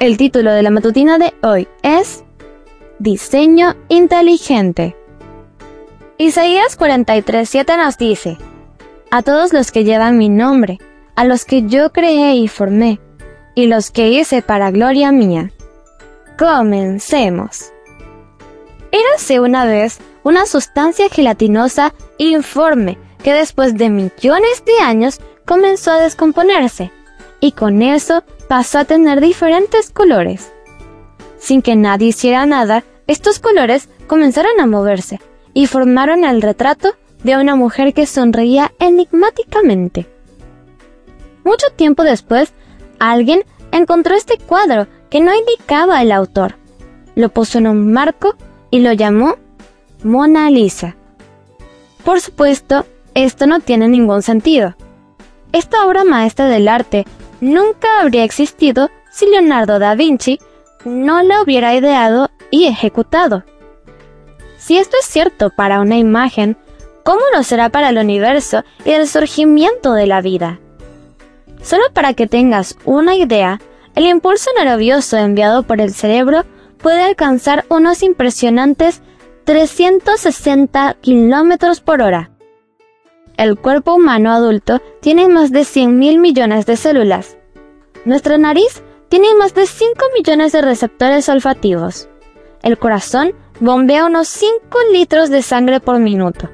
El título de la matutina de hoy es Diseño inteligente. Isaías 43:7 nos dice, A todos los que llevan mi nombre, a los que yo creé y formé, y los que hice para gloria mía. Comencemos. Érase una vez una sustancia gelatinosa informe que después de millones de años comenzó a descomponerse, y con eso pasó a tener diferentes colores. Sin que nadie hiciera nada, estos colores comenzaron a moverse y formaron el retrato de una mujer que sonreía enigmáticamente. Mucho tiempo después, alguien encontró este cuadro que no indicaba el autor. Lo puso en un marco y lo llamó Mona Lisa. Por supuesto, esto no tiene ningún sentido. Esta obra maestra del arte nunca habría existido si Leonardo da Vinci no la hubiera ideado y ejecutado. Si esto es cierto para una imagen, ¿cómo lo será para el universo y el surgimiento de la vida? Solo para que tengas una idea, el impulso nervioso enviado por el cerebro puede alcanzar unos impresionantes 360 km por hora. El cuerpo humano adulto tiene más de 100 mil millones de células. Nuestra nariz tiene más de 5 millones de receptores olfativos. El corazón bombea unos 5 litros de sangre por minuto,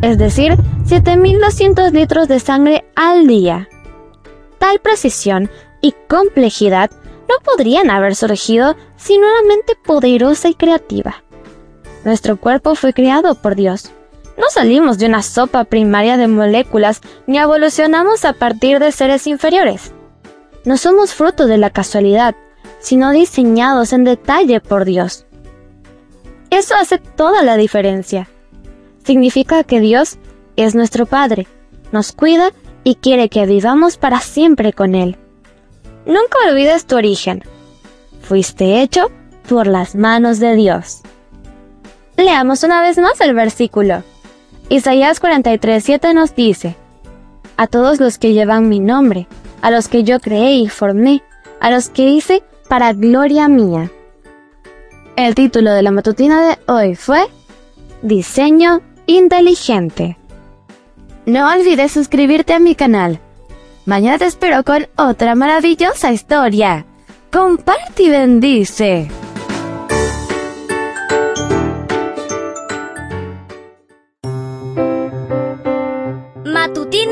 es decir, 7.200 litros de sangre al día. Tal precisión y complejidad no podrían haber surgido sin una mente poderosa y creativa. Nuestro cuerpo fue creado por Dios no salimos de una sopa primaria de moléculas ni evolucionamos a partir de seres inferiores. No somos fruto de la casualidad, sino diseñados en detalle por Dios. Eso hace toda la diferencia. Significa que Dios es nuestro Padre, nos cuida y quiere que vivamos para siempre con Él. Nunca olvides tu origen. Fuiste hecho por las manos de Dios. Leamos una vez más el versículo. Isaías 43:7 nos dice, A todos los que llevan mi nombre, a los que yo creé y formé, a los que hice para gloria mía. El título de la matutina de hoy fue Diseño inteligente. No olvides suscribirte a mi canal. Mañana te espero con otra maravillosa historia. Comparte y bendice.